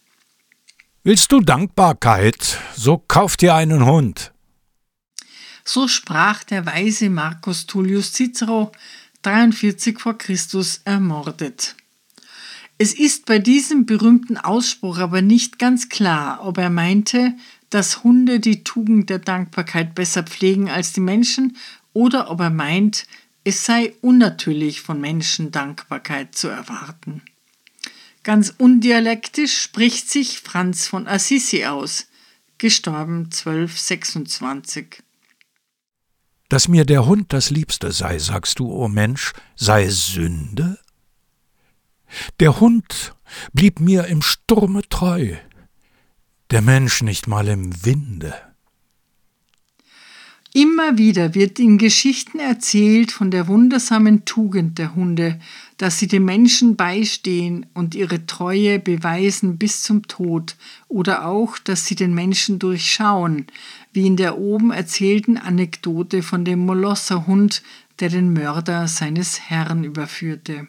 Willst du Dankbarkeit, so kauf dir einen Hund. So sprach der weise Marcus Tullius Cicero 43 vor Christus ermordet. Es ist bei diesem berühmten Ausspruch aber nicht ganz klar, ob er meinte, dass Hunde die Tugend der Dankbarkeit besser pflegen als die Menschen oder ob er meint, es sei unnatürlich von Menschen Dankbarkeit zu erwarten. Ganz undialektisch spricht sich Franz von Assisi aus, gestorben 1226. Dass mir der Hund das Liebste sei, sagst du, o oh Mensch, sei Sünde? Der Hund blieb mir im Sturme treu, der Mensch nicht mal im Winde. Immer wieder wird in Geschichten erzählt von der wundersamen Tugend der Hunde, dass sie dem Menschen beistehen und ihre Treue beweisen bis zum Tod, oder auch, dass sie den Menschen durchschauen, wie in der oben erzählten Anekdote von dem Molosserhund, der den Mörder seines Herrn überführte.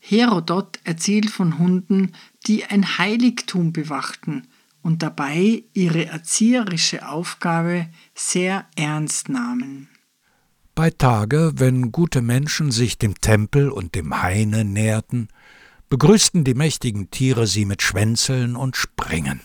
Herodot erzählt von Hunden, die ein Heiligtum bewachten und dabei ihre erzieherische Aufgabe sehr ernst nahmen. Bei Tage, wenn gute Menschen sich dem Tempel und dem Haine näherten, begrüßten die mächtigen Tiere sie mit Schwänzeln und Springen.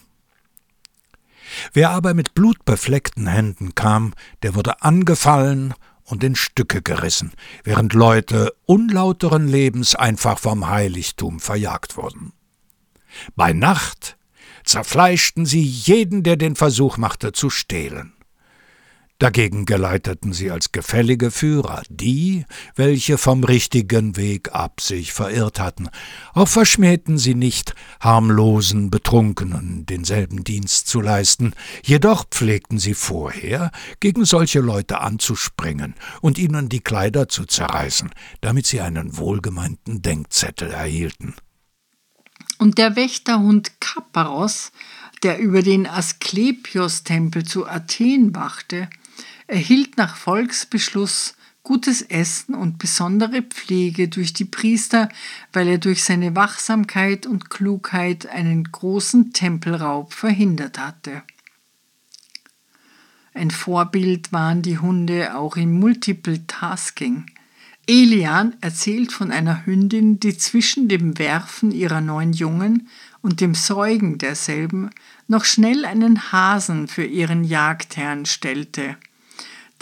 Wer aber mit blutbefleckten Händen kam, der wurde angefallen und in Stücke gerissen, während Leute unlauteren Lebens einfach vom Heiligtum verjagt wurden. Bei Nacht zerfleischten sie jeden, der den Versuch machte zu stehlen. Dagegen geleiteten sie als gefällige Führer die, welche vom richtigen Weg ab sich verirrt hatten. Auch verschmähten sie nicht, harmlosen Betrunkenen denselben Dienst zu leisten, jedoch pflegten sie vorher, gegen solche Leute anzuspringen und ihnen die Kleider zu zerreißen, damit sie einen wohlgemeinten Denkzettel erhielten. Und der Wächterhund Kapparos, der über den Asklepios-Tempel zu Athen wachte, erhielt nach Volksbeschluss gutes Essen und besondere Pflege durch die Priester, weil er durch seine Wachsamkeit und Klugheit einen großen Tempelraub verhindert hatte. Ein Vorbild waren die Hunde auch im Multiple Tasking. Elian erzählt von einer Hündin, die zwischen dem Werfen ihrer neun Jungen und dem Säugen derselben noch schnell einen Hasen für ihren Jagdherrn stellte.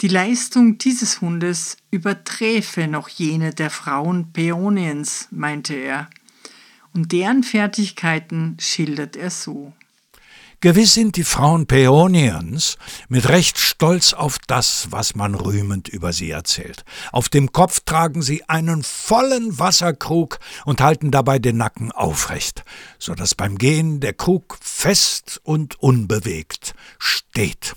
Die Leistung dieses Hundes überträfe noch jene der Frauen Peoniens, meinte er, und deren Fertigkeiten schildert er so. Gewiss sind die Frauen Peoniens mit Recht stolz auf das, was man rühmend über sie erzählt. Auf dem Kopf tragen sie einen vollen Wasserkrug und halten dabei den Nacken aufrecht, so dass beim Gehen der Krug fest und unbewegt steht.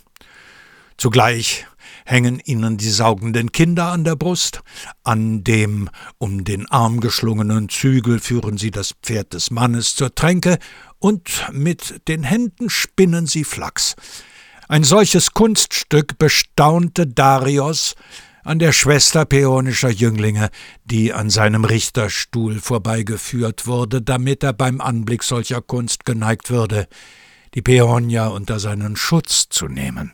Zugleich hängen ihnen die saugenden Kinder an der Brust, an dem um den Arm geschlungenen Zügel führen sie das Pferd des Mannes zur Tränke, und mit den Händen spinnen sie Flachs. Ein solches Kunststück bestaunte Darius an der Schwester peonischer Jünglinge, die an seinem Richterstuhl vorbeigeführt wurde, damit er beim Anblick solcher Kunst geneigt würde, die Peonia unter seinen Schutz zu nehmen.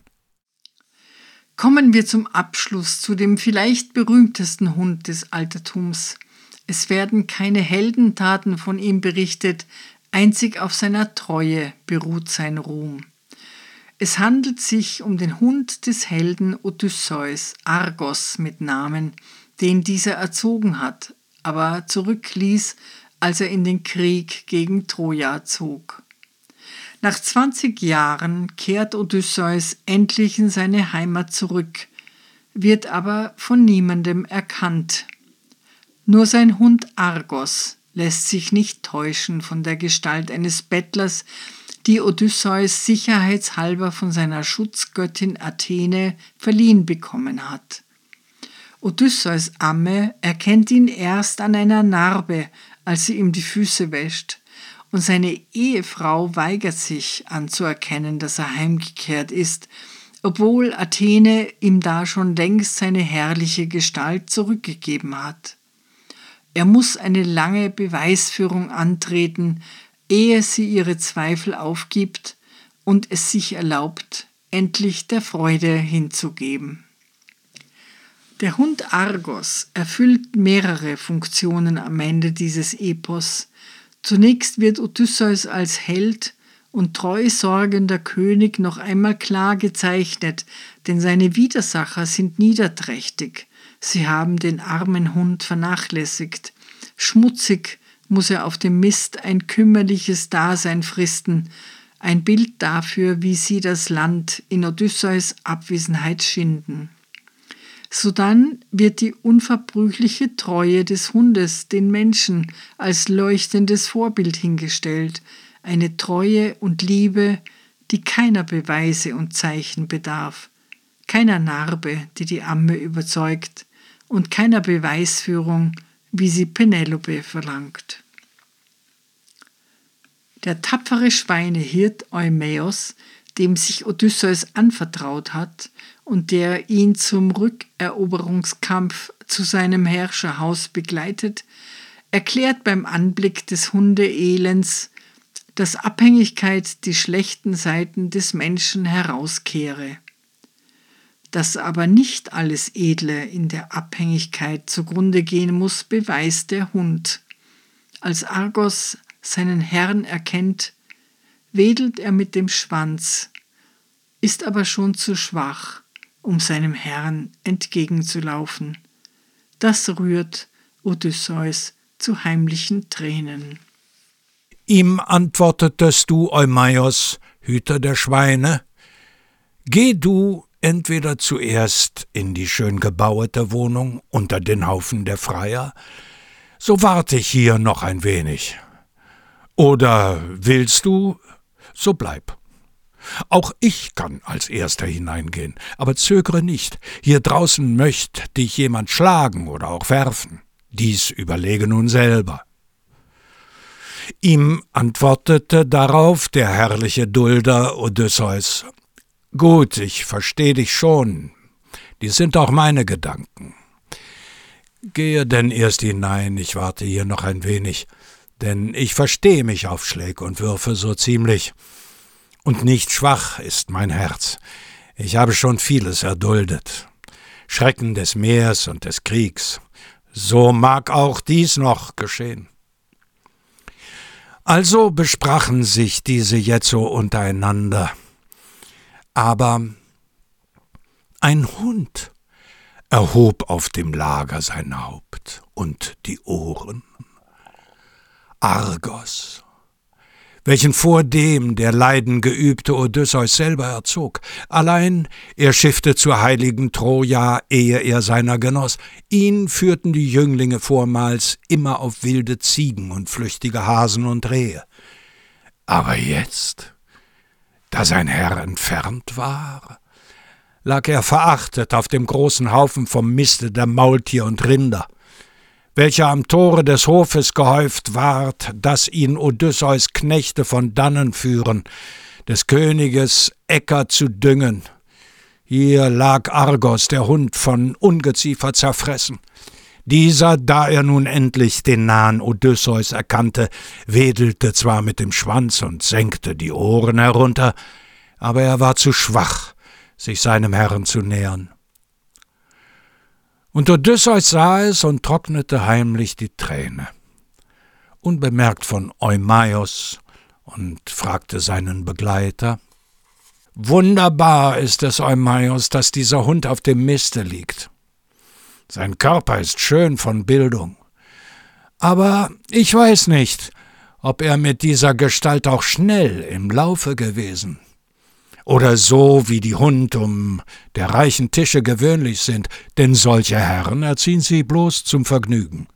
Kommen wir zum Abschluss zu dem vielleicht berühmtesten Hund des Altertums. Es werden keine Heldentaten von ihm berichtet, einzig auf seiner Treue beruht sein Ruhm. Es handelt sich um den Hund des Helden Odysseus, Argos mit Namen, den dieser erzogen hat, aber zurückließ, als er in den Krieg gegen Troja zog. Nach 20 Jahren kehrt Odysseus endlich in seine Heimat zurück, wird aber von niemandem erkannt. Nur sein Hund Argos lässt sich nicht täuschen von der Gestalt eines Bettlers, die Odysseus sicherheitshalber von seiner Schutzgöttin Athene verliehen bekommen hat. Odysseus Amme erkennt ihn erst an einer Narbe, als sie ihm die Füße wäscht, und seine Ehefrau weigert sich anzuerkennen, dass er heimgekehrt ist, obwohl Athene ihm da schon längst seine herrliche Gestalt zurückgegeben hat. Er muss eine lange Beweisführung antreten, ehe sie ihre Zweifel aufgibt und es sich erlaubt, endlich der Freude hinzugeben. Der Hund Argos erfüllt mehrere Funktionen am Ende dieses Epos. Zunächst wird Odysseus als Held und treu sorgender König noch einmal klar gezeichnet, denn seine Widersacher sind niederträchtig. Sie haben den armen Hund vernachlässigt. Schmutzig muss er auf dem Mist ein kümmerliches Dasein fristen, ein Bild dafür, wie sie das Land in Odysseus Abwesenheit schinden. Sodann wird die unverbrüchliche Treue des Hundes den Menschen als leuchtendes Vorbild hingestellt, eine Treue und Liebe, die keiner Beweise und Zeichen bedarf, keiner Narbe, die die Amme überzeugt, und keiner Beweisführung, wie sie Penelope verlangt. Der tapfere Schweinehirt Eumäos, dem sich Odysseus anvertraut hat und der ihn zum Rückeroberungskampf zu seinem Herrscherhaus begleitet, erklärt beim Anblick des Hundeelends, dass Abhängigkeit die schlechten Seiten des Menschen herauskehre. Dass aber nicht alles Edle in der Abhängigkeit zugrunde gehen muss, beweist der Hund. Als Argos seinen Herrn erkennt, wedelt er mit dem Schwanz, ist aber schon zu schwach, um seinem Herrn entgegenzulaufen. Das rührt Odysseus zu heimlichen Tränen. Ihm antwortetest du, Eumaios, Hüter der Schweine, Geh du entweder zuerst in die schön gebauete Wohnung unter den Haufen der Freier, so warte ich hier noch ein wenig. Oder willst du, so bleib. Auch ich kann als erster hineingehen, aber zögere nicht, hier draußen möcht dich jemand schlagen oder auch werfen. Dies überlege nun selber. Ihm antwortete darauf der herrliche Dulder Odysseus Gut, ich versteh dich schon. Die sind auch meine Gedanken. Gehe denn erst hinein, ich warte hier noch ein wenig, denn ich verstehe mich auf Schläge und Würfe so ziemlich. Und nicht schwach ist mein Herz. Ich habe schon vieles erduldet. Schrecken des Meers und des Kriegs. So mag auch dies noch geschehen. Also besprachen sich diese jetzo untereinander. Aber ein Hund erhob auf dem Lager sein Haupt und die Ohren. Argos, welchen vordem der Leiden geübte Odysseus selber erzog. Allein er schiffte zur heiligen Troja, ehe er seiner genoss. Ihn führten die Jünglinge vormals immer auf wilde Ziegen und flüchtige Hasen und Rehe. Aber jetzt, da sein Herr entfernt war, lag er verachtet auf dem großen Haufen vom Miste der Maultier und Rinder welcher am Tore des Hofes gehäuft ward, dass ihn Odysseus Knechte von dannen führen, des Königes Äcker zu düngen. Hier lag Argos, der Hund, von Ungeziefer zerfressen. Dieser, da er nun endlich den nahen Odysseus erkannte, wedelte zwar mit dem Schwanz und senkte die Ohren herunter, aber er war zu schwach, sich seinem Herrn zu nähern. Und Odysseus sah es und trocknete heimlich die Träne. Unbemerkt von Eumaios und fragte seinen Begleiter: Wunderbar ist es, Eumaios, dass dieser Hund auf dem Miste liegt. Sein Körper ist schön von Bildung. Aber ich weiß nicht, ob er mit dieser Gestalt auch schnell im Laufe gewesen. Oder so, wie die Hund um der reichen Tische gewöhnlich sind, denn solche Herren erziehen sie bloß zum Vergnügen.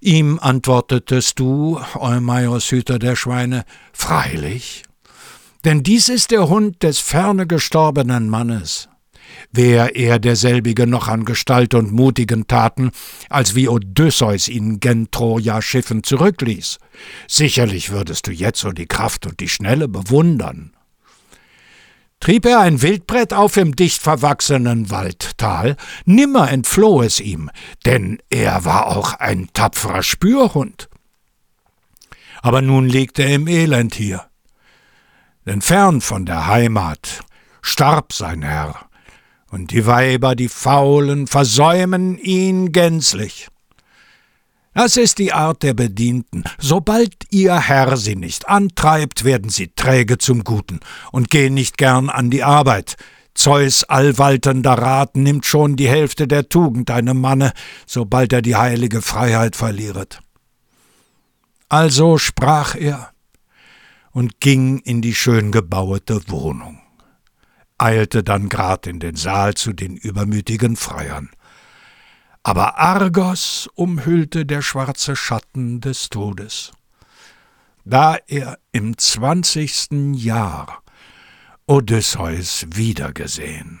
Ihm antwortetest du, Eumaios Hüter der Schweine, freilich, denn dies ist der Hund des ferne gestorbenen Mannes. Wär er derselbige noch an Gestalt und mutigen Taten, als wie Odysseus ihn gen Troja Schiffen zurückließ, sicherlich würdest du jetzo die Kraft und die Schnelle bewundern. Trieb er ein Wildbrett auf im dicht verwachsenen Waldtal, nimmer entfloh es ihm, denn er war auch ein tapferer Spürhund. Aber nun liegt er im Elend hier, denn fern von der Heimat starb sein Herr, und die Weiber, die Faulen, versäumen ihn gänzlich. Das ist die Art der Bedienten. Sobald ihr Herr sie nicht antreibt, werden sie träge zum Guten und gehen nicht gern an die Arbeit. Zeus allwaltender Rat nimmt schon die Hälfte der Tugend einem Manne, sobald er die heilige Freiheit verliert. Also sprach er und ging in die schön gebauete Wohnung, eilte dann grad in den Saal zu den übermütigen Freiern aber Argos umhüllte der schwarze Schatten des Todes. Da er im zwanzigsten Jahr Odysseus wiedergesehen.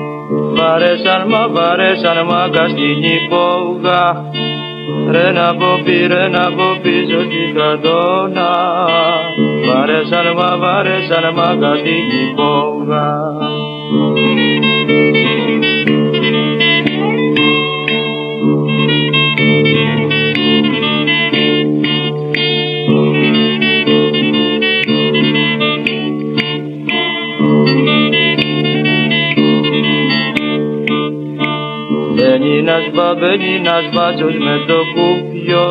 Βαρέσαν μα, βαρέσαν μα στην υπόγα. Ρε να πω πει, ρε να πω πίσω στην κρατώνα Βαρέσαν μα, βαρέσαν μα στην υπόγα Ninash babe, ninash ba, coś me to kupio.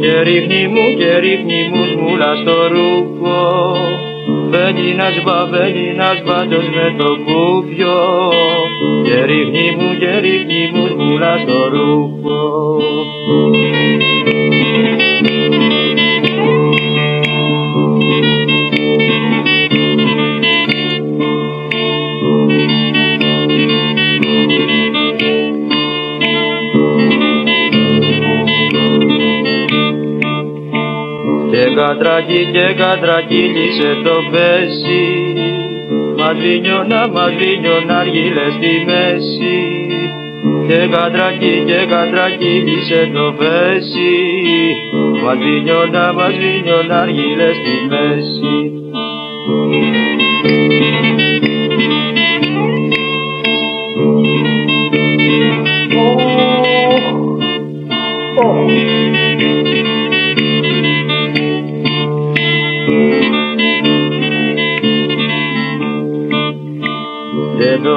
Kierich mu, kierich ni mu, zmulasz to rupo. Beni nasz ba, beni nasz ba, me to kupio. Kierich mu, kierich ni mu, zmulasz to rupo. Κατρακί και κατρακύλισε το πέσι Μαδρίνιωνα, μαδρίνιωνα αργύλες στη μέση. Και κατρακί και κατρακύλισε το πέσι Μαδρίνιωνα, μαδρίνιωνα αργύλες στη μέση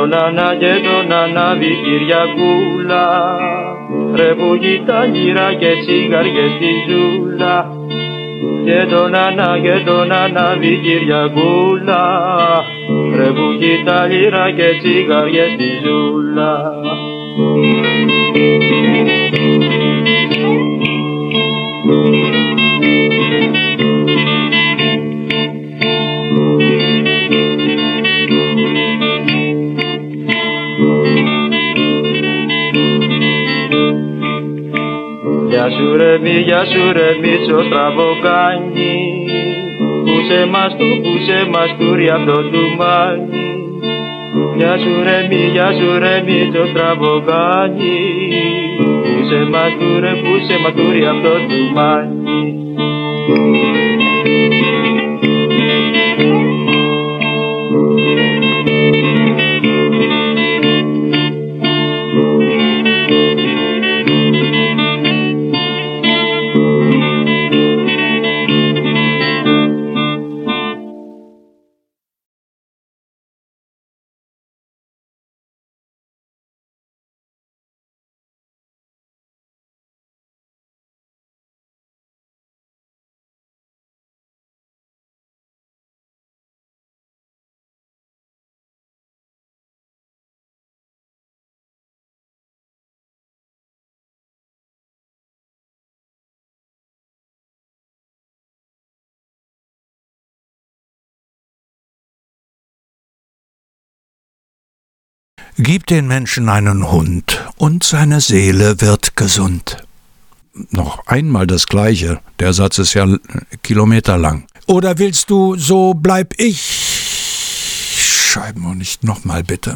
Να και το νανάδι Κυριακούλα Ρε που και τσιγάριες στη ζούλα. Και το να και το νανάδι Κυριακούλα Ρε που και τσιγάριες στη ζούλα. Σου ρε μη, γεια σου ρε μίτσο στραβοκάνι Πούσε μας του, πούσε μας του ρε αυτό του μάνι Γεια σου ρε μη, γεια σου ρε μίτσο στραβοκάνι Πούσε μας του ρε, πούσε μας του ρε αυτό του μάνι Gib den Menschen einen Hund, und seine Seele wird gesund. Noch einmal das gleiche, der Satz ist ja kilometerlang. Oder willst du, so bleib ich? Schreiben wir nicht nochmal bitte.